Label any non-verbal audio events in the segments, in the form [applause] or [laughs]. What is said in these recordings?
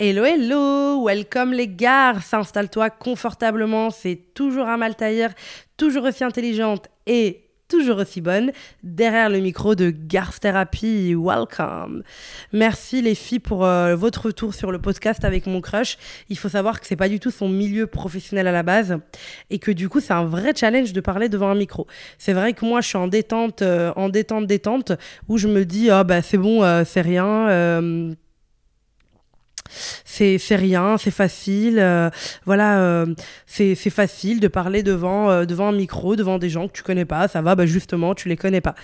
Hello, hello, welcome les gars, installe-toi confortablement, c'est toujours un Maltaïr, toujours aussi intelligente et toujours aussi bonne, derrière le micro de Garth Therapy, welcome. Merci les filles pour euh, votre retour sur le podcast avec mon crush. Il faut savoir que c'est pas du tout son milieu professionnel à la base et que du coup c'est un vrai challenge de parler devant un micro. C'est vrai que moi je suis en détente, euh, en détente, détente, où je me dis, ah oh, c'est bon, euh, c'est rien c'est rien, c'est facile, euh, voilà, euh, c'est facile de parler devant, euh, devant un micro, devant des gens que tu connais pas, ça va, bah justement, tu les connais pas.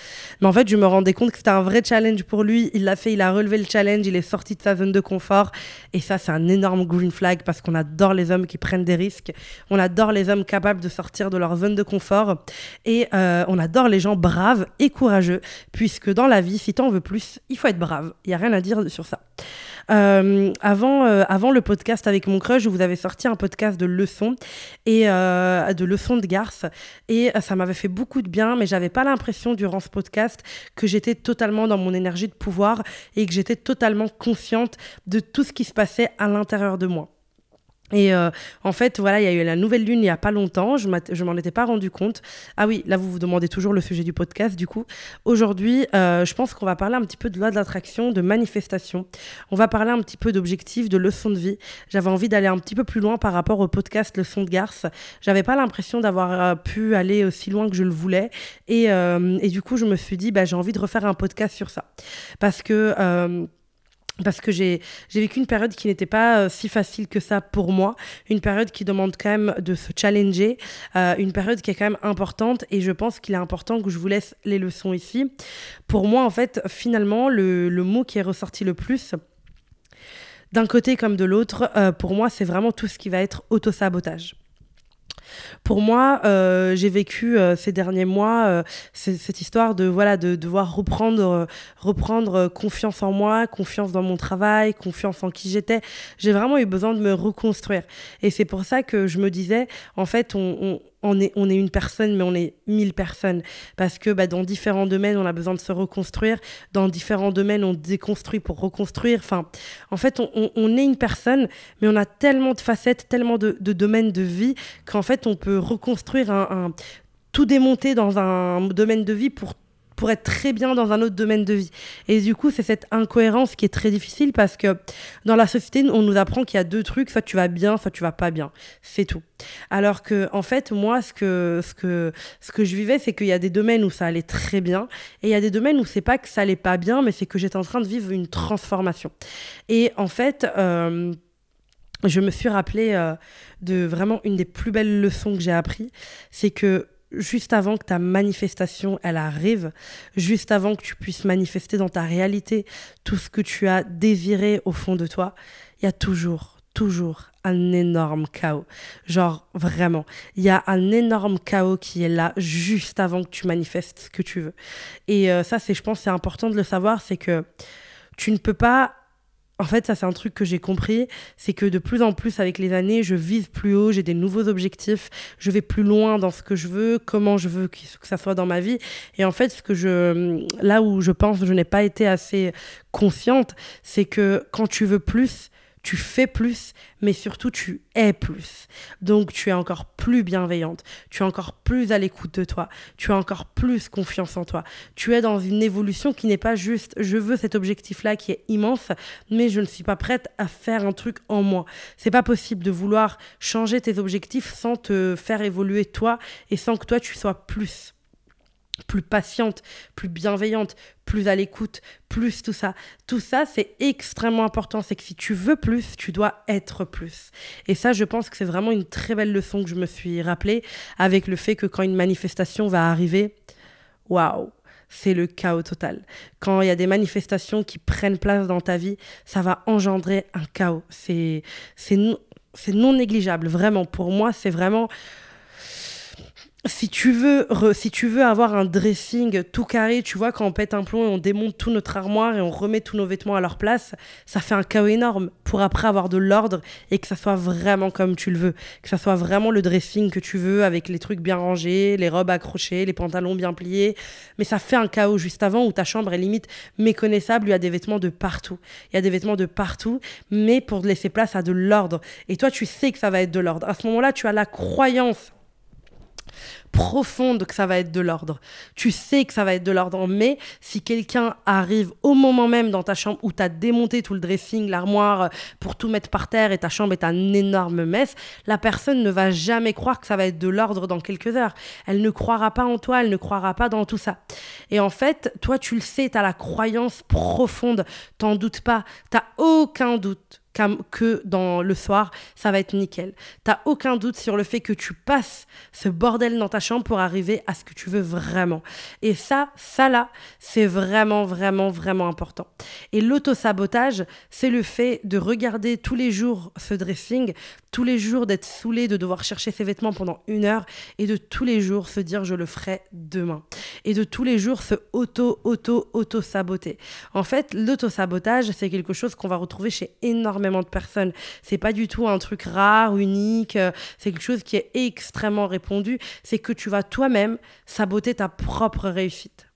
Mais en fait, je me rendais compte que c'était un vrai challenge pour lui, il l'a fait, il a relevé le challenge, il est sorti de sa zone de confort, et ça, c'est un énorme green flag parce qu'on adore les hommes qui prennent des risques, on adore les hommes capables de sortir de leur zone de confort, et on adore les gens braves et courageux, puisque dans la vie, si tu en veux plus, il faut être brave, il y a rien à dire sur ça. Euh, avant, euh, avant le podcast avec mon crush, vous avais sorti un podcast de leçons et euh, de leçons de garce et ça m'avait fait beaucoup de bien, mais j'avais pas l'impression durant ce podcast que j'étais totalement dans mon énergie de pouvoir et que j'étais totalement consciente de tout ce qui se passait à l'intérieur de moi. Et euh, en fait, voilà, il y a eu la nouvelle lune il n'y a pas longtemps, je m'en étais pas rendu compte. Ah oui, là, vous vous demandez toujours le sujet du podcast, du coup. Aujourd'hui, euh, je pense qu'on va parler un petit peu de loi de l'attraction, de manifestation. On va parler un petit peu d'objectifs, de leçons de vie. J'avais envie d'aller un petit peu plus loin par rapport au podcast Leçons de Garce. J'avais pas l'impression d'avoir euh, pu aller aussi loin que je le voulais. Et, et du coup, je me suis dit, bah, j'ai envie de refaire un podcast sur ça. Parce que parce que j'ai vécu une période qui n'était pas euh, si facile que ça pour moi, une période qui demande quand même de se challenger, euh, une période qui est quand même importante et je pense qu'il est important que je vous laisse les leçons ici. Pour moi, en fait, finalement, le, le mot qui est ressorti le plus, d'un côté comme de l'autre, euh, pour moi, c'est vraiment tout ce qui va être autosabotage. Pour moi, euh, j'ai vécu euh, ces derniers mois euh, cette histoire de voilà de devoir reprendre reprendre confiance en moi, confiance dans mon travail, confiance en qui j'étais. J'ai vraiment eu besoin de me reconstruire. Et c'est pour ça que je me disais, en fait, on, on est, on est une personne, mais on est mille personnes. Parce que bah, dans différents domaines, on a besoin de se reconstruire. Dans différents domaines, on déconstruit pour reconstruire. Enfin, en fait, on, on, est une personne, mais on a tellement de facettes, tellement de, domaines de vie qu'en fait, on peut reconstruire un, un tout démonter dans un domaine de vie pour pour être très bien dans un autre domaine de vie. Et du coup, c'est cette incohérence qui est très difficile parce que dans la société, on nous apprend qu'il y a deux trucs, soit tu vas bien, soit tu vas pas bien. C'est tout. Alors que, en fait, moi, ce que, ce que, ce que je vivais, c'est qu'il y a des domaines où ça allait très bien et il y a des domaines où c'est pas que ça allait pas bien, mais c'est que j'étais en train de vivre une transformation. Et en fait, euh, je me suis rappelé euh, de vraiment une des plus belles leçons que j'ai appris, c'est que juste avant que ta manifestation elle arrive, juste avant que tu puisses manifester dans ta réalité tout ce que tu as désiré au fond de toi, il y a toujours toujours un énorme chaos. Genre vraiment, il y a un énorme chaos qui est là juste avant que tu manifestes ce que tu veux. Et euh, ça c'est je pense c'est important de le savoir, c'est que tu ne peux pas en fait, ça c'est un truc que j'ai compris, c'est que de plus en plus avec les années, je vise plus haut, j'ai des nouveaux objectifs, je vais plus loin dans ce que je veux, comment je veux que ça soit dans ma vie. Et en fait, ce que je, là où je pense que je n'ai pas été assez consciente, c'est que quand tu veux plus, tu fais plus, mais surtout tu es plus. Donc tu es encore plus bienveillante, tu es encore plus à l'écoute de toi, tu as encore plus confiance en toi. Tu es dans une évolution qui n'est pas juste je veux cet objectif-là qui est immense, mais je ne suis pas prête à faire un truc en moi. C'est pas possible de vouloir changer tes objectifs sans te faire évoluer toi et sans que toi tu sois plus plus patiente, plus bienveillante, plus à l'écoute, plus tout ça. Tout ça, c'est extrêmement important. C'est que si tu veux plus, tu dois être plus. Et ça, je pense que c'est vraiment une très belle leçon que je me suis rappelée avec le fait que quand une manifestation va arriver, waouh, c'est le chaos total. Quand il y a des manifestations qui prennent place dans ta vie, ça va engendrer un chaos. C'est c'est non négligeable, vraiment. Pour moi, c'est vraiment si tu veux si tu veux avoir un dressing tout carré, tu vois quand on pète un plomb et on démonte tout notre armoire et on remet tous nos vêtements à leur place, ça fait un chaos énorme pour après avoir de l'ordre et que ça soit vraiment comme tu le veux, que ça soit vraiment le dressing que tu veux avec les trucs bien rangés, les robes accrochées, les pantalons bien pliés, mais ça fait un chaos juste avant où ta chambre est limite méconnaissable, il y a des vêtements de partout. Il y a des vêtements de partout, mais pour laisser place à de l'ordre et toi tu sais que ça va être de l'ordre. À ce moment-là, tu as la croyance profonde que ça va être de l'ordre. Tu sais que ça va être de l'ordre, mais si quelqu'un arrive au moment même dans ta chambre où tu as démonté tout le dressing, l'armoire, euh, pour tout mettre par terre et ta chambre est un énorme mess, la personne ne va jamais croire que ça va être de l'ordre dans quelques heures. Elle ne croira pas en toi, elle ne croira pas dans tout ça. Et en fait, toi, tu le sais, tu as la croyance profonde, t'en doutes pas, t'as aucun doute que dans le soir, ça va être nickel. T'as aucun doute sur le fait que tu passes ce bordel dans ta chambre pour arriver à ce que tu veux vraiment. Et ça, ça là, c'est vraiment, vraiment, vraiment important. Et l'auto-sabotage, c'est le fait de regarder tous les jours ce dressing, tous les jours d'être saoulé, de devoir chercher ses vêtements pendant une heure et de tous les jours se dire je le ferai demain. Et de tous les jours se auto, auto, auto-saboter. En fait, l'auto-sabotage, c'est quelque chose qu'on va retrouver chez énormément de personnes. C'est pas du tout un truc rare, unique. Euh, c'est quelque chose qui est extrêmement répandu. C'est que tu vas toi-même saboter ta propre réussite.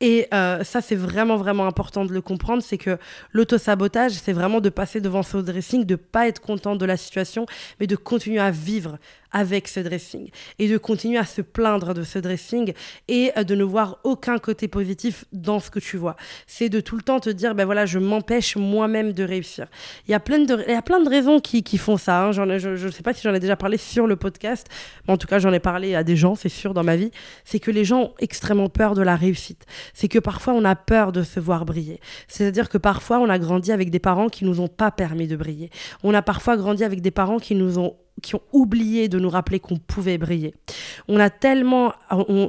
Et euh, ça, c'est vraiment, vraiment important de le comprendre, c'est que l'auto-sabotage, c'est vraiment de passer devant ce dressing, de pas être content de la situation, mais de continuer à vivre avec ce dressing et de continuer à se plaindre de ce dressing et euh, de ne voir aucun côté positif dans ce que tu vois. C'est de tout le temps te dire, ben voilà, je m'empêche moi-même de réussir. Il y a plein de, il y a plein de raisons qui, qui font ça. Hein. je ne sais pas si j'en ai déjà parlé sur le podcast, mais en tout cas, j'en ai parlé à des gens, c'est sûr, dans ma vie. C'est que les gens ont extrêmement peur de la réussite. C'est que parfois, on a peur de se voir briller. C'est-à-dire que parfois, on a grandi avec des parents qui nous ont pas permis de briller. On a parfois grandi avec des parents qui nous ont qui ont oublié de nous rappeler qu'on pouvait briller. On a tellement,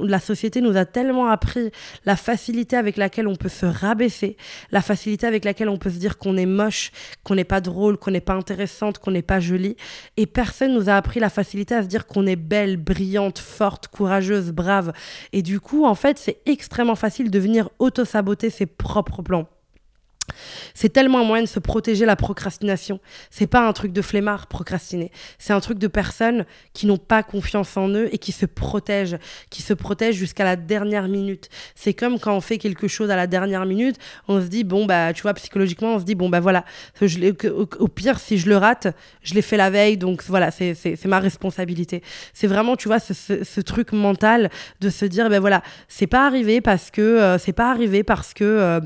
la société nous a tellement appris la facilité avec laquelle on peut se rabaisser, la facilité avec laquelle on peut se dire qu'on est moche, qu'on n'est pas drôle, qu'on n'est pas intéressante, qu'on n'est pas jolie. Et personne nous a appris la facilité à se dire qu'on est belle, brillante, forte, courageuse, brave. Et du coup, en fait, c'est extrêmement facile de venir auto-saboter ses propres plans. C'est tellement un moyen de se protéger la procrastination. C'est pas un truc de flemmard procrastiner. C'est un truc de personnes qui n'ont pas confiance en eux et qui se protègent, qui se protègent jusqu'à la dernière minute. C'est comme quand on fait quelque chose à la dernière minute, on se dit bon bah tu vois psychologiquement on se dit bon bah voilà, au, pire si je le rate, je l'ai fait la veille donc voilà c'est ma responsabilité. C'est vraiment tu vois ce, truc mental de se dire ben voilà c'est pas arrivé parce que euh, c'est pas arrivé parce que euh,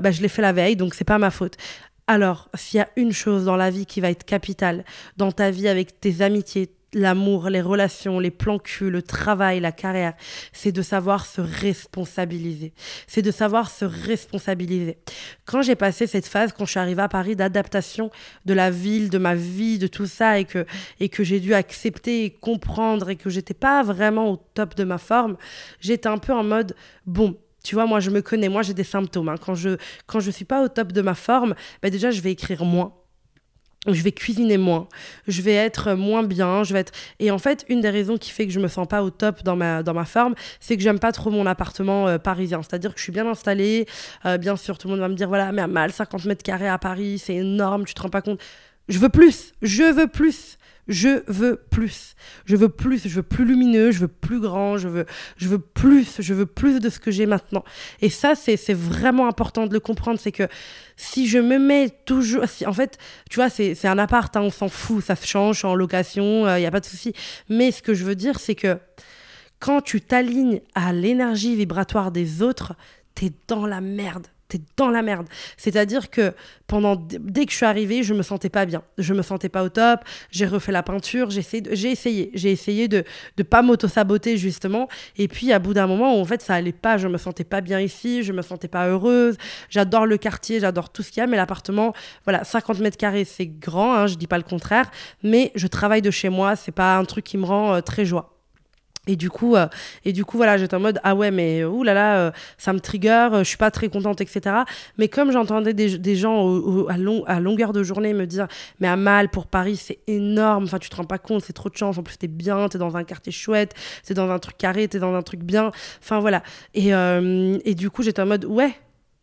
bah, je l'ai fait la veille donc c'est pas ma faute. Alors, s'il y a une chose dans la vie qui va être capitale, dans ta vie avec tes amitiés, l'amour, les relations, les plans cul, le travail, la carrière, c'est de savoir se responsabiliser. C'est de savoir se responsabiliser. Quand j'ai passé cette phase, quand je suis arrivée à Paris, d'adaptation de la ville, de ma vie, de tout ça, et que, et que j'ai dû accepter et comprendre, et que j'étais pas vraiment au top de ma forme, j'étais un peu en mode, bon, tu vois, moi, je me connais, moi, j'ai des symptômes. Hein. Quand je quand je suis pas au top de ma forme, ben déjà, je vais écrire moins. Je vais cuisiner moins, je vais être moins bien, je vais être et en fait une des raisons qui fait que je me sens pas au top dans ma dans ma forme, c'est que j'aime pas trop mon appartement euh, parisien. C'est-à-dire que je suis bien installée, euh, bien sûr tout le monde va me dire voilà mais à mal 50 mètres carrés à Paris c'est énorme, tu te rends pas compte. Je veux plus, je veux plus. Je veux plus. Je veux plus. Je veux plus lumineux. Je veux plus grand. Je veux, je veux plus. Je veux plus de ce que j'ai maintenant. Et ça, c'est vraiment important de le comprendre. C'est que si je me mets toujours. en fait, tu vois, c'est un appart. Hein, on s'en fout. Ça change. en location. Il euh, n'y a pas de souci. Mais ce que je veux dire, c'est que quand tu t'alignes à l'énergie vibratoire des autres, t'es dans la merde t'es dans la merde. C'est-à-dire que pendant dès que je suis arrivée, je me sentais pas bien. Je me sentais pas au top. J'ai refait la peinture. J'ai essayé, j'ai essayé, j'ai essayé de de pas m'auto saboter justement. Et puis à bout d'un moment, en fait, ça allait pas. Je me sentais pas bien ici. Je me sentais pas heureuse. J'adore le quartier, j'adore tout ce qu'il y a, mais l'appartement, voilà, 50 mètres carrés, c'est grand. Hein, je dis pas le contraire, mais je travaille de chez moi. C'est pas un truc qui me rend euh, très joie. Et du coup, euh, et du coup, voilà, j'étais en mode ah ouais, mais là là, euh, ça me trigger, euh, je suis pas très contente, etc. Mais comme j'entendais des, gens à, long, à, longueur de journée me dire mais à mal pour Paris, c'est énorme, enfin tu te rends pas compte, c'est trop de chance, en plus t'es bien, t'es dans un quartier chouette, t'es dans un truc carré, t'es dans un truc bien, enfin voilà. Et, et du coup, j'étais en mode ouais,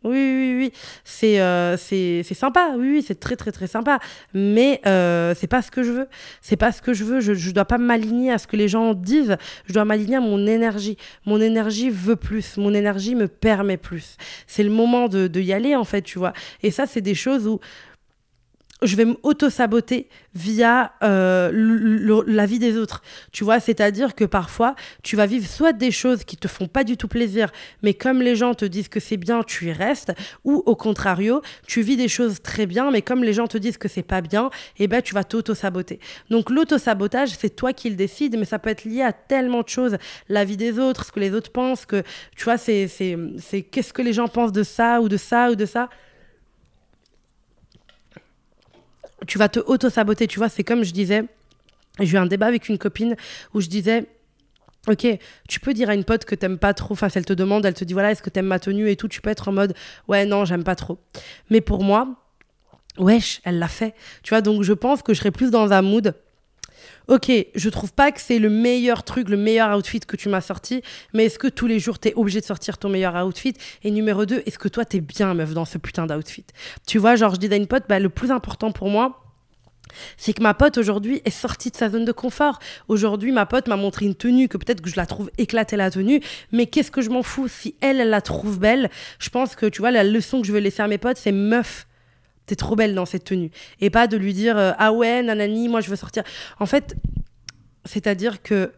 oui, oui, oui, c'est euh, c'est sympa, oui, oui c'est très, très, très sympa. Mais euh, c'est pas ce que je veux. C'est pas ce que je veux. Je, je dois pas m'aligner à ce que les gens disent. Je dois m'aligner à mon énergie. Mon énergie veut plus. Mon énergie me permet plus. C'est le moment de, de y aller, en fait, tu vois. Et ça, c'est des choses où je vais m'auto-saboter via euh, la vie des autres. Tu vois, c'est-à-dire que parfois, tu vas vivre soit des choses qui te font pas du tout plaisir, mais comme les gens te disent que c'est bien, tu y restes, ou au contrario, tu vis des choses très bien, mais comme les gens te disent que c'est pas bien, eh ben, tu vas t'auto-saboter. Donc, l'auto-sabotage, c'est toi qui le décides, mais ça peut être lié à tellement de choses. La vie des autres, ce que les autres pensent, que, tu vois, c'est qu'est-ce que les gens pensent de ça, ou de ça, ou de ça tu vas te auto-saboter, tu vois. C'est comme je disais, j'ai eu un débat avec une copine où je disais, Ok, tu peux dire à une pote que t'aimes pas trop, enfin, si elle te demande, elle te dit voilà, est-ce que t'aimes ma tenue et tout, tu peux être en mode ouais, non, j'aime pas trop. Mais pour moi, wesh, elle l'a fait. Tu vois, donc je pense que je serais plus dans un mood. Ok, je trouve pas que c'est le meilleur truc, le meilleur outfit que tu m'as sorti, mais est-ce que tous les jours t'es obligé de sortir ton meilleur outfit? Et numéro deux, est-ce que toi t'es bien meuf dans ce putain d'outfit? Tu vois, genre je dis à une pote, bah, le plus important pour moi, c'est que ma pote aujourd'hui est sortie de sa zone de confort. Aujourd'hui, ma pote m'a montré une tenue que peut-être que je la trouve éclatée la tenue, mais qu'est-ce que je m'en fous? Si elle, elle la trouve belle Je pense que tu vois la leçon que je veux laisser à mes potes, c'est meuf. T'es trop belle dans cette tenue. Et pas de lui dire euh, ah ouais, nanani, moi je veux sortir. En fait, c'est-à-dire que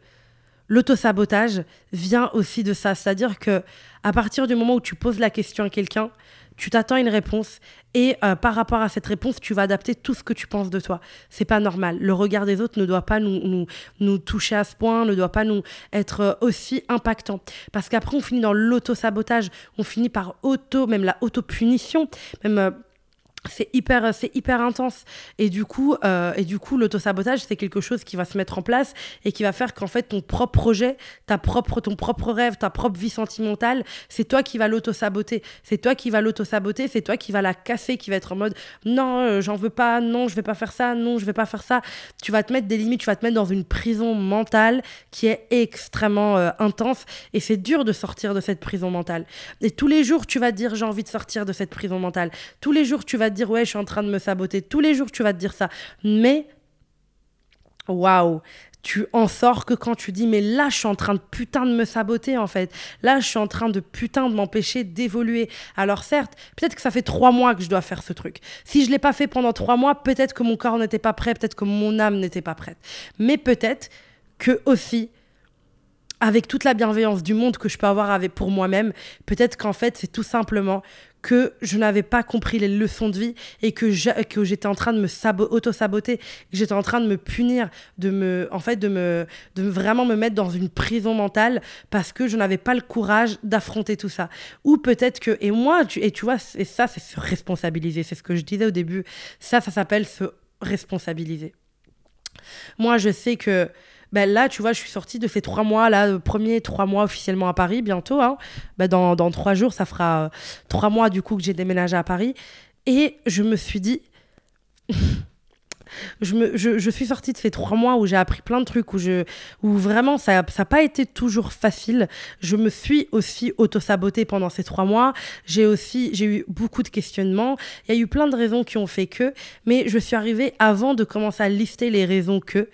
l'autosabotage vient aussi de ça. C'est-à-dire que à partir du moment où tu poses la question à quelqu'un, tu t'attends une réponse et euh, par rapport à cette réponse, tu vas adapter tout ce que tu penses de toi. C'est pas normal. Le regard des autres ne doit pas nous, nous, nous toucher à ce point, ne doit pas nous être euh, aussi impactant. Parce qu'après, on finit dans l'auto-sabotage, on finit par auto, même la auto-punition, même. Euh, c'est hyper c'est hyper intense. Et du coup euh, et du coup l'autosabotage c'est quelque chose qui va se mettre en place et qui va faire qu'en fait ton propre projet ta propre ton propre rêve ta propre vie sentimentale c'est toi qui va l'auto-saboter. C'est toi qui va l'auto-saboter c'est toi qui va la casser qui va être en mode non euh, j'en veux pas non je vais pas faire ça non je vais pas faire ça. Tu vas te mettre des limites tu vas te mettre dans une prison mentale qui est extrêmement euh, intense et c'est dur de sortir de cette prison mentale. Et tous les jours tu vas te dire j'ai envie de sortir de cette prison mentale. Tous les jours tu vas dire ouais, je suis en train de me saboter. Tous les jours, tu vas te dire ça. Mais, waouh, tu en sors que quand tu dis mais là je suis en train de putain de me saboter en fait là je suis en train de putain de m'empêcher d'évoluer alors certes peut-être que ça fait trois mois que je dois faire ce truc si je l'ai pas fait pendant trois mois peut-être que mon corps n'était pas prêt peut-être que mon âme n'était pas prête mais peut-être que aussi avec toute la bienveillance du monde que je peux avoir avec pour moi-même, peut-être qu'en fait, c'est tout simplement que je n'avais pas compris les leçons de vie et que j'étais en train de me auto-saboter, que j'étais en train de me punir, de me, en fait, de me, de vraiment me mettre dans une prison mentale parce que je n'avais pas le courage d'affronter tout ça. Ou peut-être que, et moi, tu, et tu vois, et ça, c'est se responsabiliser, c'est ce que je disais au début, ça, ça s'appelle se responsabiliser. Moi, je sais que ben là, tu vois, je suis sortie de ces trois mois, là, le premier trois mois officiellement à Paris, bientôt. Hein. Ben dans, dans, trois jours, ça fera euh, trois mois du coup que j'ai déménagé à Paris. Et je me suis dit, [laughs] je, me, je, je, suis sortie de ces trois mois où j'ai appris plein de trucs, où, je, où vraiment ça n'a pas été toujours facile. Je me suis aussi auto-sabotée pendant ces trois mois. J'ai aussi j'ai eu beaucoup de questionnements. Il y a eu plein de raisons qui ont fait que, mais je suis arrivée avant de commencer à lister les raisons que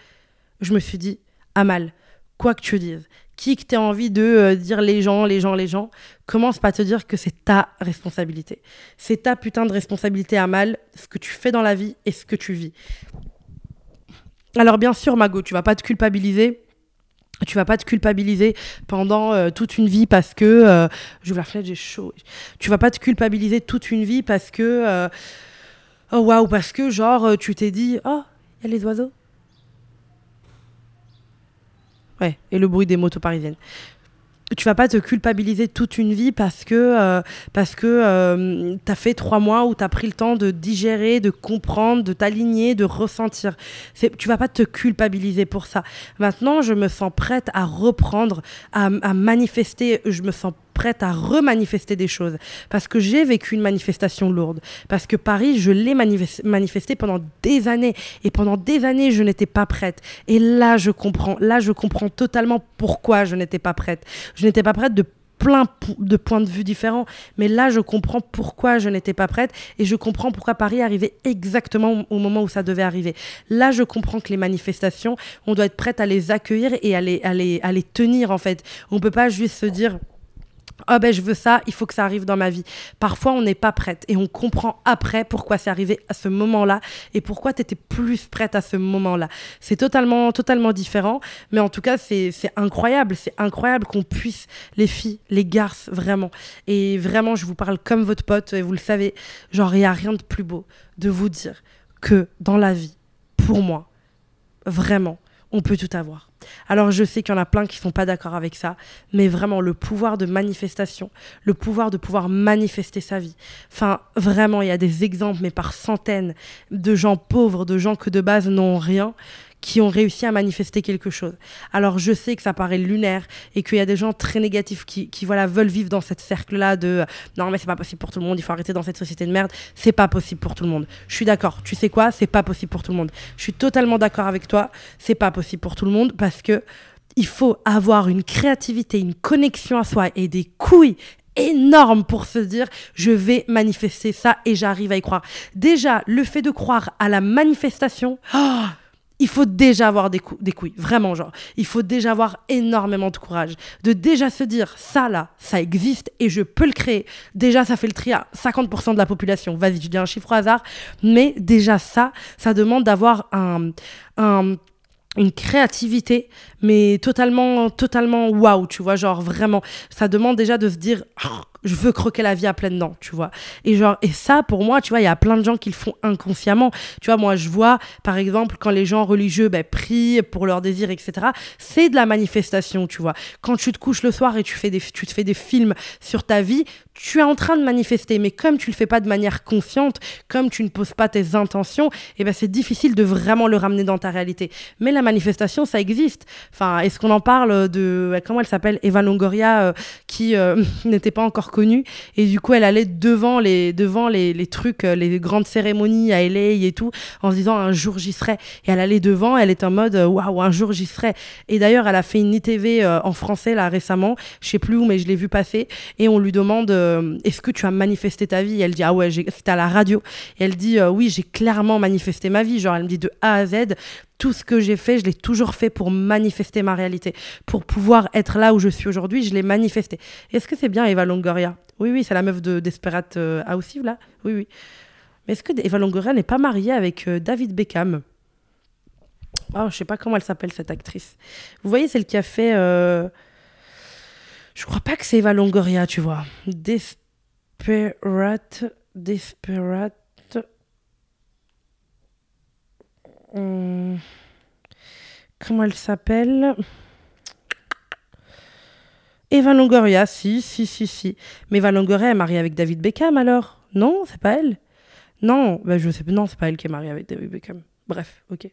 je me suis dit, Amal, quoi que tu dises, qui que tu envie de euh, dire les gens, les gens, les gens, commence pas à te dire que c'est ta responsabilité. C'est ta putain de responsabilité, Amal, ce que tu fais dans la vie et ce que tu vis. Alors bien sûr, Mago, tu vas pas te culpabiliser. Tu vas pas te culpabiliser pendant euh, toute une vie parce que euh, je la flèche, j'ai chaud. Tu vas pas te culpabiliser toute une vie parce que oh waouh parce que genre tu t'es dit oh il y a les oiseaux Ouais, et le bruit des motos parisiennes. tu vas pas te culpabiliser toute une vie parce que, euh, parce que euh, tu as fait trois mois où tu as pris le temps de digérer, de comprendre, de t'aligner, de ressentir. Tu vas pas te culpabiliser pour ça. Maintenant, je me sens prête à reprendre, à, à manifester, je me sens prête à remanifester des choses. Parce que j'ai vécu une manifestation lourde. Parce que Paris, je l'ai manifesté pendant des années. Et pendant des années, je n'étais pas prête. Et là, je comprends. Là, je comprends totalement pourquoi je n'étais pas prête. Je n'étais pas prête de plein de points de vue différents. Mais là, je comprends pourquoi je n'étais pas prête et je comprends pourquoi Paris arrivait exactement au moment où ça devait arriver. Là, je comprends que les manifestations, on doit être prête à les accueillir et à les, à les, tenir, en fait. On peut pas juste se dire oh ben je veux ça, il faut que ça arrive dans ma vie. Parfois on n'est pas prête et on comprend après pourquoi c'est arrivé à ce moment-là et pourquoi tu étais plus prête à ce moment-là. C'est totalement totalement différent, mais en tout cas c'est incroyable, c'est incroyable qu'on puisse les filles, les garces vraiment et vraiment je vous parle comme votre pote et vous le savez, genre il n'y a rien de plus beau de vous dire que dans la vie pour moi vraiment on peut tout avoir. Alors je sais qu'il y en a plein qui sont pas d'accord avec ça, mais vraiment le pouvoir de manifestation, le pouvoir de pouvoir manifester sa vie. Enfin, vraiment, il y a des exemples, mais par centaines, de gens pauvres, de gens que de base n'ont rien, qui ont réussi à manifester quelque chose. Alors je sais que ça paraît lunaire et qu'il y a des gens très négatifs qui, voilà veulent vivre dans cette cercle-là de euh, non mais c'est pas possible pour tout le monde, il faut arrêter dans cette société de merde. C'est pas possible pour tout le monde. Je suis d'accord. Tu sais quoi? C'est pas possible pour tout le monde. Je suis totalement d'accord avec toi. C'est pas possible pour tout le monde parce que il faut avoir une créativité, une connexion à soi et des couilles énormes pour se dire je vais manifester ça et j'arrive à y croire. Déjà, le fait de croire à la manifestation, oh, il faut déjà avoir des, des couilles, vraiment, genre. Il faut déjà avoir énormément de courage. De déjà se dire, ça là, ça existe et je peux le créer. Déjà, ça fait le tri à 50% de la population. Vas-y, je dis un chiffre au hasard. Mais déjà, ça, ça demande d'avoir un, un une créativité, mais totalement, totalement waouh, tu vois, genre vraiment, ça demande déjà de se dire, oh, je veux croquer la vie à pleines dents, tu vois. Et genre, et ça, pour moi, tu vois, il y a plein de gens qui le font inconsciemment. Tu vois, moi, je vois, par exemple, quand les gens religieux ben, prient pour leurs désirs, etc., c'est de la manifestation, tu vois. Quand tu te couches le soir et tu, fais des, tu te fais des films sur ta vie, tu es en train de manifester, mais comme tu le fais pas de manière consciente, comme tu ne poses pas tes intentions, eh ben c'est difficile de vraiment le ramener dans ta réalité. Mais la manifestation, ça existe. Enfin, est-ce qu'on en parle de comment elle s'appelle? Eva Longoria, euh, qui euh, [laughs] n'était pas encore et du coup elle allait devant les devant les, les, trucs, euh, les grandes cérémonies à LA et tout, en se disant un jour j'y serai. Et elle allait devant, elle est en mode waouh un jour j'y serai. Et d'ailleurs elle a fait une ITV en français là récemment, je sais plus où, mais je l'ai vu passer et on lui demande euh, est-ce que tu as manifesté ta vie? Elle dit ah ouais, c'était à la radio. Et elle dit euh, oui, j'ai clairement manifesté ma vie. Genre elle me dit de A à Z, tout ce que j'ai fait, je l'ai toujours fait pour manifester ma réalité, pour pouvoir être là où je suis aujourd'hui, je l'ai manifesté. Est-ce que c'est bien Eva Longoria? Oui, oui, c'est la meuf de Desperate euh, Housewives là. Oui, oui. Mais est-ce que Eva Longoria n'est pas mariée avec David Beckham? Oh, je sais pas comment elle s'appelle cette actrice. Vous voyez, celle qui a fait je crois pas que c'est Eva Longoria, tu vois. Desperate. Desperate. Hmm. Comment elle s'appelle? Eva Longoria, si, si, si, si. Mais Eva Longoria est mariée avec David Beckham alors? Non, c'est pas elle? Non, ben je sais. Non, c'est pas elle qui est mariée avec David Beckham. Bref, ok.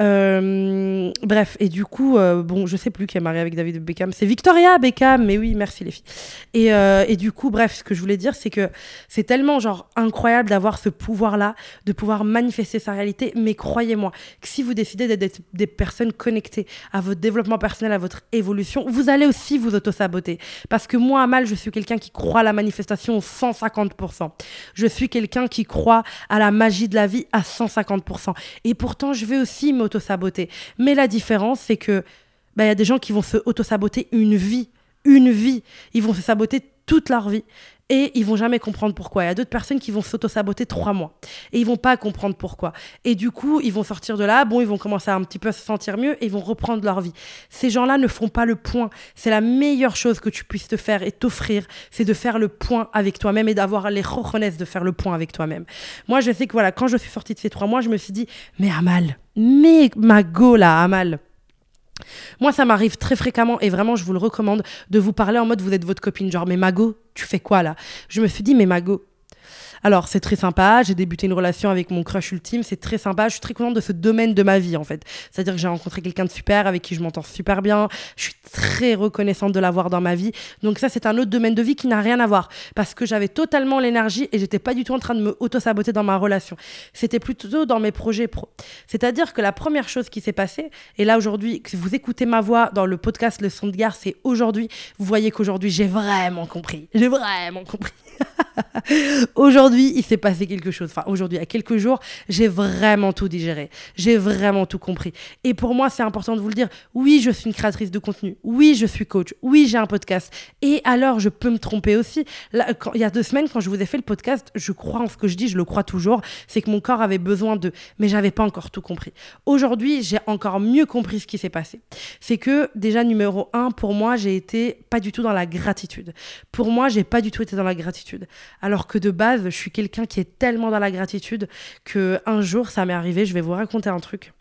Euh, bref, et du coup, euh, bon, je sais plus qui est mariée avec David Beckham. C'est Victoria Beckham, mais oui, merci les filles. Et, euh, et du coup, bref, ce que je voulais dire, c'est que c'est tellement genre incroyable d'avoir ce pouvoir-là, de pouvoir manifester sa réalité. Mais croyez-moi, que si vous décidez d'être des personnes connectées à votre développement personnel, à votre évolution, vous allez aussi vous auto-saboter. Parce que moi, à mal, je suis quelqu'un qui croit à la manifestation 150%. Je suis quelqu'un qui croit à la magie de la vie à 150%. Et pourtant, je vais aussi me auto-saboter. Mais la différence, c'est que bah, il y a des gens qui vont se auto-saboter une vie. Une vie. Ils vont se saboter toute leur vie et ils vont jamais comprendre pourquoi. Il y a d'autres personnes qui vont s'auto-saboter trois mois et ils vont pas comprendre pourquoi. Et du coup, ils vont sortir de là, bon, ils vont commencer à un petit peu se sentir mieux et ils vont reprendre leur vie. Ces gens-là ne font pas le point. C'est la meilleure chose que tu puisses te faire et t'offrir, c'est de faire le point avec toi-même et d'avoir les reconnaissances de faire le point avec toi-même. Moi, je sais que voilà, quand je suis sortie de ces trois mois, je me suis dit, mais Amal, mais ma go là, Amal Moi, ça m'arrive très fréquemment et vraiment, je vous le recommande de vous parler en mode vous êtes votre copine. Genre, mais Mago, tu fais quoi là? Je me suis dit, mais Mago, alors, c'est très sympa. J'ai débuté une relation avec mon crush ultime. C'est très sympa. Je suis très contente de ce domaine de ma vie, en fait. C'est-à-dire que j'ai rencontré quelqu'un de super avec qui je m'entends super bien. Je suis très reconnaissante de l'avoir dans ma vie. Donc, ça, c'est un autre domaine de vie qui n'a rien à voir. Parce que j'avais totalement l'énergie et j'étais pas du tout en train de me auto-saboter dans ma relation. C'était plutôt dans mes projets pro. C'est-à-dire que la première chose qui s'est passée, et là, aujourd'hui, si vous écoutez ma voix dans le podcast Le son de gare, c'est aujourd'hui. Vous voyez qu'aujourd'hui, j'ai vraiment compris. J'ai vraiment compris. [laughs] aujourd'hui, il s'est passé quelque chose. Enfin, aujourd'hui, a quelques jours, j'ai vraiment tout digéré. J'ai vraiment tout compris. Et pour moi, c'est important de vous le dire. Oui, je suis une créatrice de contenu. Oui, je suis coach. Oui, j'ai un podcast. Et alors, je peux me tromper aussi. Il y a deux semaines, quand je vous ai fait le podcast, je crois en ce que je dis, je le crois toujours. C'est que mon corps avait besoin de. Mais j'avais pas encore tout compris. Aujourd'hui, j'ai encore mieux compris ce qui s'est passé. C'est que, déjà, numéro un, pour moi, j'ai été pas du tout dans la gratitude. Pour moi, j'ai pas du tout été dans la gratitude. Alors que de base, suis quelqu'un qui est tellement dans la gratitude que un jour, ça m'est arrivé. Je vais vous raconter un truc.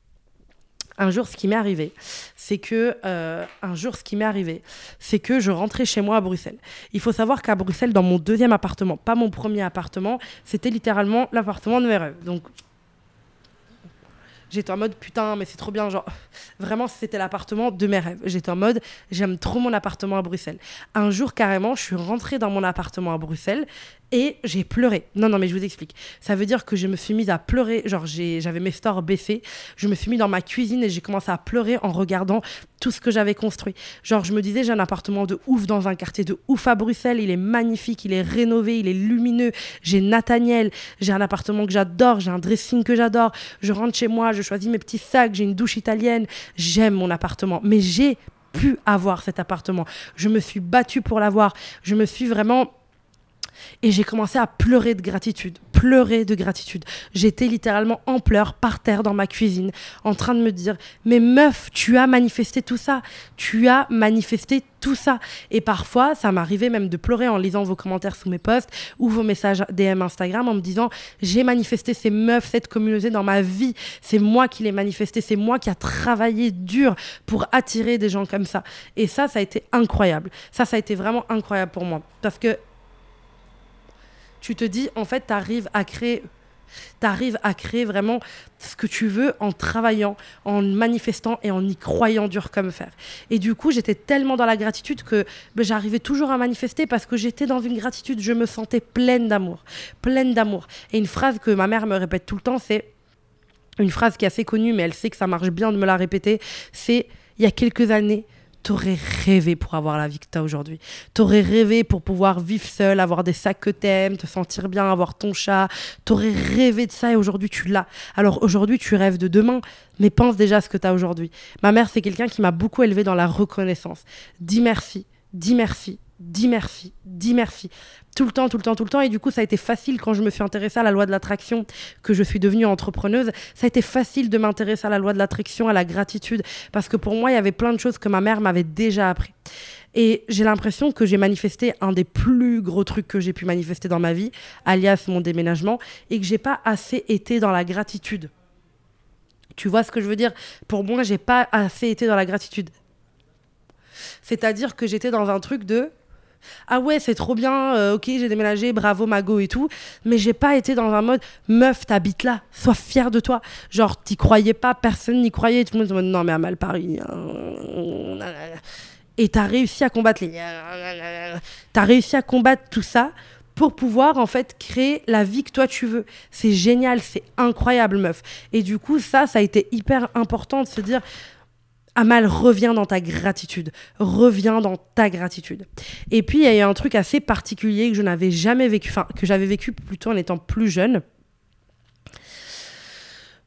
Un jour, ce qui m'est arrivé, c'est que euh, un jour, ce qui m'est arrivé, c'est que je rentrais chez moi à Bruxelles. Il faut savoir qu'à Bruxelles, dans mon deuxième appartement, pas mon premier appartement, c'était littéralement l'appartement de mes rêves. Donc J'étais en mode putain, mais c'est trop bien. Genre, [laughs] vraiment, c'était l'appartement de mes rêves. J'étais en mode j'aime trop mon appartement à Bruxelles. Un jour, carrément, je suis rentrée dans mon appartement à Bruxelles et j'ai pleuré. Non, non, mais je vous explique. Ça veut dire que je me suis mise à pleurer. Genre, j'avais mes stores baissés. Je me suis mise dans ma cuisine et j'ai commencé à pleurer en regardant tout ce que j'avais construit. Genre, je me disais, j'ai un appartement de ouf dans un quartier de ouf à Bruxelles. Il est magnifique, il est rénové, il est lumineux. J'ai Nathaniel. J'ai un appartement que j'adore. J'ai un dressing que j'adore. Je rentre chez moi, je choisis mes petits sacs. J'ai une douche italienne. J'aime mon appartement. Mais j'ai pu avoir cet appartement. Je me suis battue pour l'avoir. Je me suis vraiment et j'ai commencé à pleurer de gratitude, pleurer de gratitude. J'étais littéralement en pleurs par terre dans ma cuisine, en train de me dire Mais meuf, tu as manifesté tout ça, tu as manifesté tout ça. Et parfois, ça m'arrivait même de pleurer en lisant vos commentaires sous mes posts ou vos messages DM Instagram en me disant J'ai manifesté ces meufs, cette communauté dans ma vie, c'est moi qui l'ai manifesté, c'est moi qui a travaillé dur pour attirer des gens comme ça. Et ça, ça a été incroyable. Ça, ça a été vraiment incroyable pour moi. Parce que tu te dis, en fait, tu arrives à créer à créer vraiment ce que tu veux en travaillant, en manifestant et en y croyant dur comme fer. Et du coup, j'étais tellement dans la gratitude que ben, j'arrivais toujours à manifester parce que j'étais dans une gratitude, je me sentais pleine d'amour, pleine d'amour. Et une phrase que ma mère me répète tout le temps, c'est une phrase qui est assez connue, mais elle sait que ça marche bien de me la répéter, c'est il y a quelques années, T'aurais rêvé pour avoir la vie que t'as aujourd'hui. T'aurais rêvé pour pouvoir vivre seul, avoir des sacs que t'aimes, te sentir bien, avoir ton chat. T'aurais rêvé de ça et aujourd'hui tu l'as. Alors aujourd'hui tu rêves de demain, mais pense déjà à ce que t'as aujourd'hui. Ma mère c'est quelqu'un qui m'a beaucoup élevé dans la reconnaissance. Dis merci, dis merci, dis merci, dis merci. Tout le temps, tout le temps, tout le temps. Et du coup, ça a été facile quand je me suis intéressée à la loi de l'attraction, que je suis devenue entrepreneuse. Ça a été facile de m'intéresser à la loi de l'attraction, à la gratitude, parce que pour moi, il y avait plein de choses que ma mère m'avait déjà appris. Et j'ai l'impression que j'ai manifesté un des plus gros trucs que j'ai pu manifester dans ma vie, alias mon déménagement, et que j'ai pas assez été dans la gratitude. Tu vois ce que je veux dire? Pour moi, j'ai pas assez été dans la gratitude. C'est-à-dire que j'étais dans un truc de ah ouais, c'est trop bien, euh, ok, j'ai déménagé, bravo Mago et tout, mais j'ai pas été dans un mode meuf, t'habites là, sois fière de toi. Genre, t'y croyais pas, personne n'y croyait, tout le monde non, mais à mal Paris. Hein. Et t'as réussi à combattre les. T'as réussi à combattre tout ça pour pouvoir en fait créer la vie que toi tu veux. C'est génial, c'est incroyable meuf. Et du coup ça, ça a été hyper important de se dire Amal, reviens dans ta gratitude. Reviens dans ta gratitude. Et puis, il y a eu un truc assez particulier que je n'avais jamais vécu, que j'avais vécu plutôt en étant plus jeune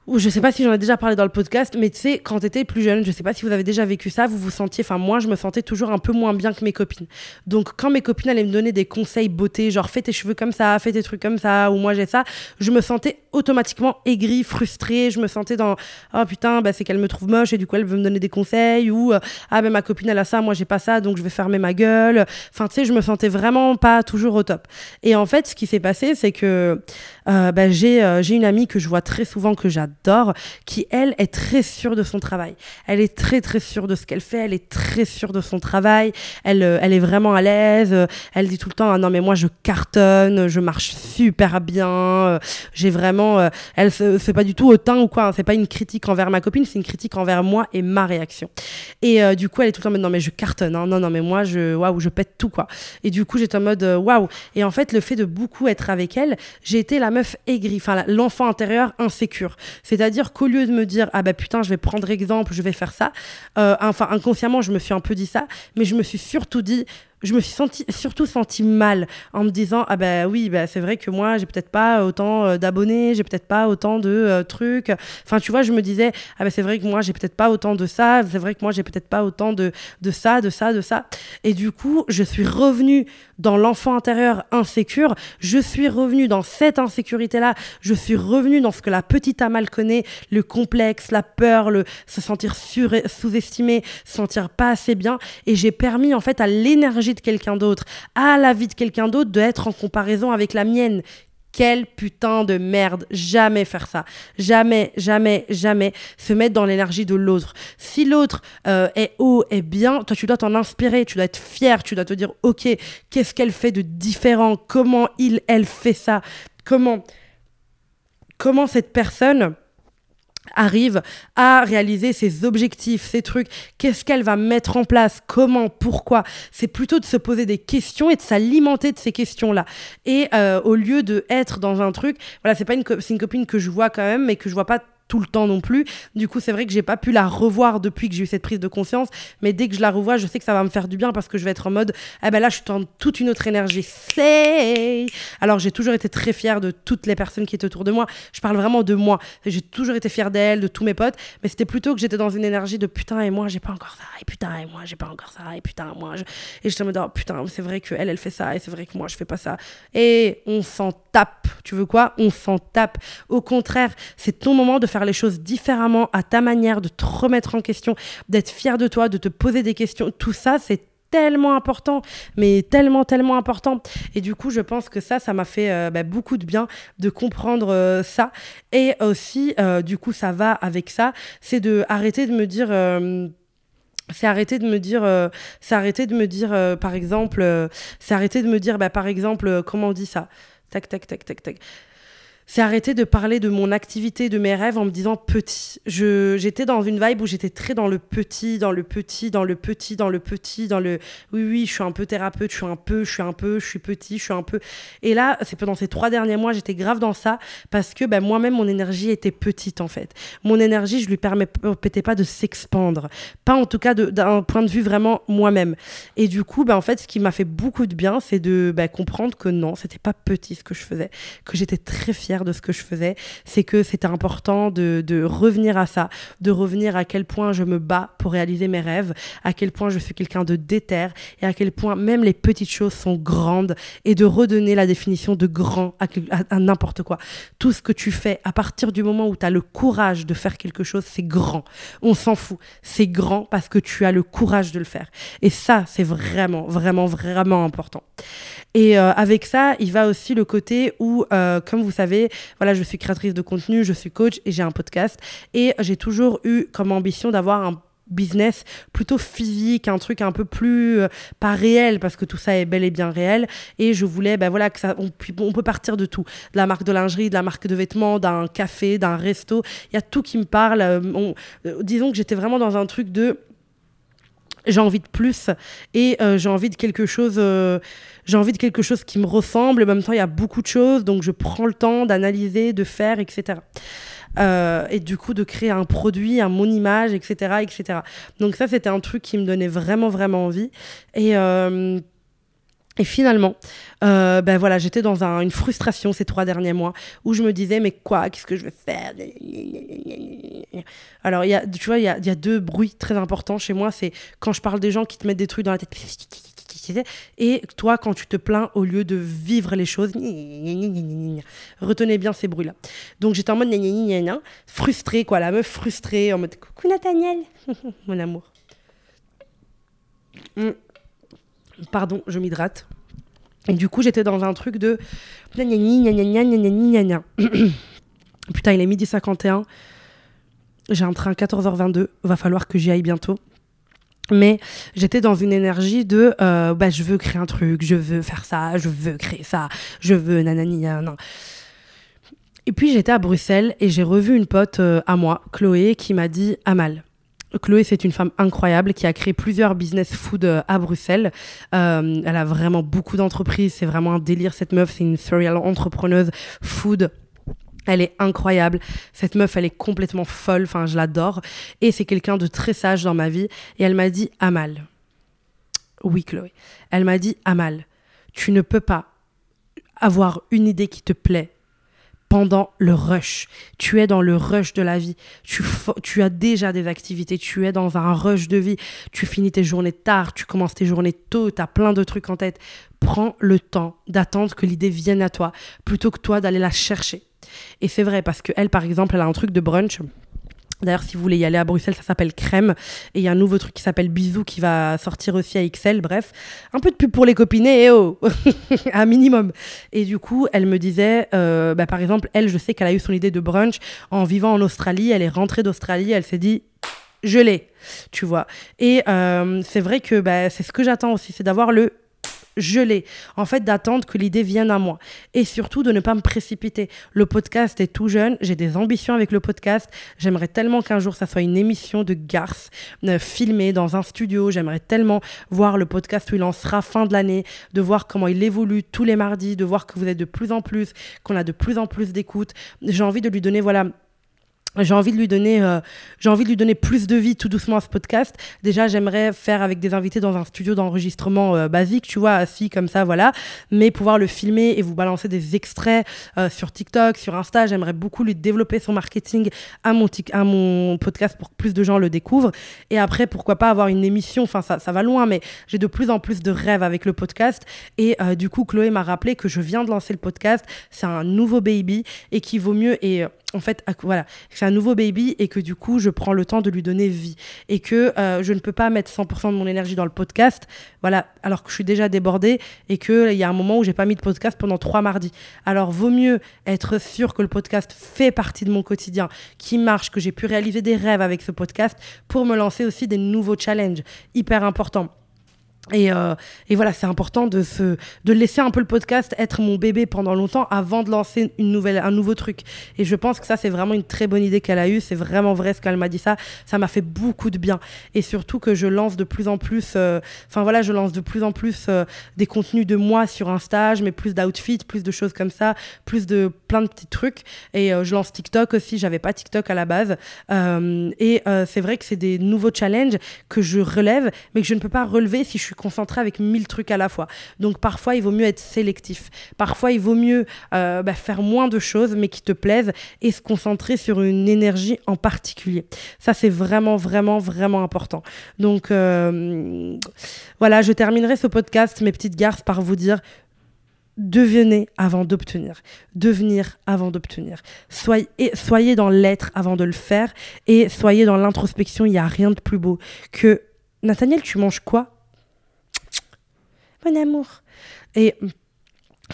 ou je sais pas si j'en ai déjà parlé dans le podcast, mais tu sais, quand tu plus jeune, je sais pas si vous avez déjà vécu ça, vous vous sentiez, enfin moi je me sentais toujours un peu moins bien que mes copines. Donc quand mes copines allaient me donner des conseils beauté, genre fais tes cheveux comme ça, fais tes trucs comme ça, ou moi j'ai ça, je me sentais automatiquement aigrie, frustrée, je me sentais dans oh putain, bah, c'est qu'elle me trouve moche et du coup elle veut me donner des conseils, ou euh, ah ben ma copine elle a ça, moi j'ai pas ça, donc je vais fermer ma gueule. Enfin tu sais, je me sentais vraiment pas toujours au top. Et en fait, ce qui s'est passé, c'est que euh, bah, j'ai j'ai une amie que je vois très souvent que j'adore qui elle est très sûre de son travail. Elle est très très sûre de ce qu'elle fait. Elle est très sûre de son travail. Elle elle est vraiment à l'aise. Elle dit tout le temps ah non mais moi je cartonne je marche super bien. J'ai vraiment elle c'est pas du tout autant ou quoi hein, c'est pas une critique envers ma copine c'est une critique envers moi et ma réaction. Et du coup elle est tout le temps non mais je cartonne hein. non non mais moi je waouh je pète tout quoi. Et du coup j'étais en mode waouh. Et en fait le fait de beaucoup être avec elle j'ai été la meuf aigrie, l'enfant intérieur insécure. C'est-à-dire qu'au lieu de me dire ah bah putain je vais prendre exemple, je vais faire ça, euh, enfin inconsciemment je me suis un peu dit ça, mais je me suis surtout dit je me suis senti, surtout senti mal en me disant ah bah oui bah c'est vrai que moi j'ai peut-être pas autant euh, d'abonnés j'ai peut-être pas autant de euh, trucs. Enfin tu vois je me disais ah bah c'est vrai que moi j'ai peut-être pas autant de ça c'est vrai que moi j'ai peut-être pas autant de de ça de ça de ça. Et du coup je suis revenue dans l'enfant intérieur insécure. Je suis revenue dans cette insécurité là je suis revenue dans ce que la petite Amal connaît le complexe la peur le se sentir sous-estimé se sentir pas assez bien. Et j'ai permis en fait à l'énergie de quelqu'un d'autre, à la vie de quelqu'un d'autre, de être en comparaison avec la mienne. Quelle putain de merde. Jamais faire ça. Jamais, jamais, jamais se mettre dans l'énergie de l'autre. Si l'autre euh, est haut, est bien, toi, tu dois t'en inspirer. Tu dois être fier. Tu dois te dire, OK, qu'est-ce qu'elle fait de différent? Comment il, elle fait ça? Comment, comment cette personne arrive à réaliser ses objectifs, ses trucs, qu'est-ce qu'elle va mettre en place, comment, pourquoi. C'est plutôt de se poser des questions et de s'alimenter de ces questions-là. Et euh, au lieu de être dans un truc, voilà, c'est pas une, une copine que je vois quand même, mais que je vois pas tout le temps non plus. Du coup, c'est vrai que j'ai pas pu la revoir depuis que j'ai eu cette prise de conscience, mais dès que je la revois, je sais que ça va me faire du bien parce que je vais être en mode, eh ben là, je suis dans toute une autre énergie. Slay Alors, j'ai toujours été très fière de toutes les personnes qui étaient autour de moi. Je parle vraiment de moi. J'ai toujours été fière d'elles, de tous mes potes, mais c'était plutôt que j'étais dans une énergie de putain et moi, j'ai pas encore ça, et putain et moi, j'ai pas encore ça, et putain moi, je... et j'étais en mode, oh, putain, c'est vrai que elle, elle fait ça, et c'est vrai que moi, je fais pas ça. Et on s'en tape. Tu veux quoi? On s'en tape. Au contraire, c'est ton moment de faire les choses différemment, à ta manière, de te remettre en question, d'être fier de toi, de te poser des questions. Tout ça, c'est tellement important, mais tellement, tellement important. Et du coup, je pense que ça, ça m'a fait euh, bah, beaucoup de bien de comprendre euh, ça. Et aussi, euh, du coup, ça va avec ça, c'est de arrêter de me dire c'est arrêter de me dire c'est arrêter de me dire par exemple c'est arrêter de me dire bah, par exemple comment on dit ça? Tac tac tac tac tac c'est arrêter de parler de mon activité, de mes rêves en me disant petit. Je, j'étais dans une vibe où j'étais très dans le petit, dans le petit, dans le petit, dans le petit, dans le oui, oui, je suis un peu thérapeute, je suis un peu, je suis un peu, je suis petit, je suis un peu. Et là, c'est pendant ces trois derniers mois, j'étais grave dans ça parce que ben, moi-même, mon énergie était petite en fait. Mon énergie, je lui permettais pas de s'expandre. Pas en tout cas d'un point de vue vraiment moi-même. Et du coup, ben, en fait, ce qui m'a fait beaucoup de bien, c'est de ben, comprendre que non, c'était pas petit ce que je faisais, que j'étais très fière de ce que je faisais, c'est que c'était important de, de, revenir à ça, de revenir à quel point je me bats pour réaliser mes rêves, à quel point je suis quelqu'un de déter et à quel point même les petites choses sont grandes et de redonner la définition de grand à, n'importe quoi. Tout ce que tu fais, à partir du moment où tu as le courage de faire quelque chose, c'est grand. On s'en fout. C'est grand parce que tu as le courage de le faire. Et ça, c'est vraiment, vraiment, vraiment important. Et euh, avec ça, il va aussi le côté où, euh, comme vous savez, voilà, je suis créatrice de contenu, je suis coach et j'ai un podcast. Et j'ai toujours eu comme ambition d'avoir un business plutôt physique, un truc un peu plus euh, pas réel parce que tout ça est bel et bien réel et je voulais ben voilà que ça on, on, peut partir de tout, de la marque de lingerie, de la marque de vêtements, d'un café, d'un resto, il y a tout qui me parle. disons que j'étais vraiment dans un truc de j'ai envie de plus et j'ai envie de quelque chose j'ai envie de quelque chose qui me ressemble. En même temps, il y a beaucoup de choses, donc je prends le temps d'analyser, de faire, etc. Euh, et du coup de créer un produit, un mon image, etc., etc. Donc ça, c'était un truc qui me donnait vraiment, vraiment envie. Et euh, et finalement, euh, ben voilà, j'étais dans une frustration ces trois derniers mois où je me disais mais quoi, qu'est-ce que je vais faire? Alors y a, tu vois, il y a, deux bruits très importants chez moi. C'est quand je parle des gens qui te mettent des trucs dans la tête et toi, quand tu te plains, au lieu de vivre les choses, retenez bien ces bruits-là. Donc j'étais en mode frustrée, quoi, la meuf frustrée, en mode coucou Nathaniel, [laughs] mon amour. Hmm. Pardon, je m'hydrate. Et du coup, j'étais dans un truc de. [coughs] Putain, il est midi 51. J'ai un train 14h22. Va falloir que j'y aille bientôt. Mais j'étais dans une énergie de euh, bah, je veux créer un truc, je veux faire ça, je veux créer ça, je veux nanani nan. Et puis j'étais à Bruxelles et j'ai revu une pote euh, à moi, Chloé, qui m'a dit Amal. Chloé, c'est une femme incroyable qui a créé plusieurs business food euh, à Bruxelles. elle a vraiment beaucoup d'entreprises. C'est vraiment un délire, cette meuf. C'est une serial entrepreneuse food elle est incroyable. Cette meuf, elle est complètement folle. Enfin, je l'adore. Et c'est quelqu'un de très sage dans ma vie. Et elle m'a dit Amal. Oui, Chloé. Elle m'a dit Amal, tu ne peux pas avoir une idée qui te plaît pendant le rush. Tu es dans le rush de la vie. Tu, as déjà des activités. Tu es dans un rush de vie. Tu finis tes journées tard. Tu commences tes journées tôt. Tu as plein de trucs en tête. Prends le temps d'attendre que l'idée vienne à toi plutôt que toi d'aller la chercher. Et c'est vrai parce qu'elle, par exemple, elle a un truc de brunch. D'ailleurs, si vous voulez y aller à Bruxelles, ça s'appelle Crème. Et il y a un nouveau truc qui s'appelle Bisou qui va sortir aussi à XL. Bref, un peu de pub pour les copinets, et oh [laughs] Un minimum. Et du coup, elle me disait, euh, bah, par exemple, elle, je sais qu'elle a eu son idée de brunch en vivant en Australie. Elle est rentrée d'Australie, elle s'est dit, je l'ai, tu vois. Et euh, c'est vrai que bah, c'est ce que j'attends aussi, c'est d'avoir le l'ai. En fait, d'attendre que l'idée vienne à moi. Et surtout, de ne pas me précipiter. Le podcast est tout jeune. J'ai des ambitions avec le podcast. J'aimerais tellement qu'un jour, ça soit une émission de garce euh, filmée dans un studio. J'aimerais tellement voir le podcast où il en sera fin de l'année, de voir comment il évolue tous les mardis, de voir que vous êtes de plus en plus, qu'on a de plus en plus d'écoute. J'ai envie de lui donner, voilà, j'ai envie de lui donner euh, j'ai envie de lui donner plus de vie tout doucement à ce podcast. Déjà j'aimerais faire avec des invités dans un studio d'enregistrement euh, basique tu vois assis comme ça voilà. Mais pouvoir le filmer et vous balancer des extraits euh, sur TikTok sur Insta j'aimerais beaucoup lui développer son marketing à mon à mon podcast pour que plus de gens le découvrent. Et après pourquoi pas avoir une émission enfin ça, ça va loin mais j'ai de plus en plus de rêves avec le podcast. Et du coup Chloé m'a rappelé que je viens de lancer le podcast. C'est un nouveau baby et qu'il vaut mieux et en fait, voilà, c'est un nouveau baby et que du coup, je prends le temps de lui donner vie et que euh, je ne peux pas mettre 100% de mon énergie dans le podcast, voilà, alors que je suis déjà débordée et qu'il y a un moment où j'ai pas mis de podcast pendant trois mardis. Alors, vaut mieux être sûr que le podcast fait partie de mon quotidien, qui marche, que j'ai pu réaliser des rêves avec ce podcast pour me lancer aussi des nouveaux challenges hyper importants. Et, euh, et, voilà, c'est important de, se, de laisser un peu le podcast être mon bébé pendant longtemps avant de lancer une nouvelle, un nouveau truc. Et je pense que ça, c'est vraiment une très bonne idée qu'elle a eue. C'est vraiment vrai ce qu'elle m'a dit ça. Ça m'a fait beaucoup de bien. Et surtout que je lance de plus en plus, euh, enfin voilà, je lance de plus en plus euh, des contenus de moi sur un stage, mais plus d'outfits, plus de choses comme ça, plus de plein de petits trucs. Et je lance TikTok aussi. J'avais pas TikTok à la base. et c'est vrai que c'est des nouveaux challenges que je relève, mais que je ne peux pas relever si je suis concentré avec mille trucs à la fois. Donc parfois, il vaut mieux être sélectif. Parfois, il vaut mieux euh, bah, faire moins de choses, mais qui te plaisent, et se concentrer sur une énergie en particulier. Ça, c'est vraiment, vraiment, vraiment important. Donc euh, voilà, je terminerai ce podcast, mes petites garces, par vous dire devenez avant d'obtenir. Devenir avant d'obtenir. Soyez, soyez dans l'être avant de le faire et soyez dans l'introspection. Il n'y a rien de plus beau que Nathaniel, tu manges quoi? Bon amour. Et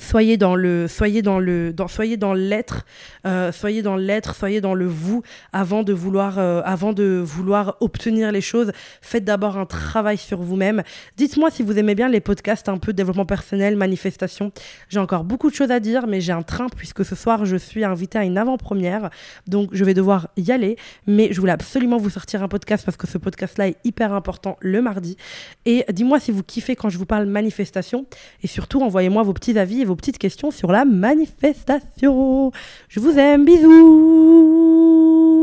soyez dans le soyez dans le dans dans l'être euh, soyez dans l'être soyez dans le vous avant de vouloir euh, avant de vouloir obtenir les choses. Faites d'abord un travail sur vous-même. Dites-moi si vous aimez bien les podcasts un peu développement personnel manifestation j'ai encore beaucoup de choses à dire mais j'ai un train puisque ce soir je suis invitée à une avant-première. Donc je vais devoir y aller. Mais je voulais absolument vous sortir un podcast parce que ce podcast là est hyper important le mardi. Et dis-moi si vous kiffez quand je vous parle manifestation et surtout envoyez-moi vos petits avis vos petites questions sur la manifestation. Je vous aime, bisous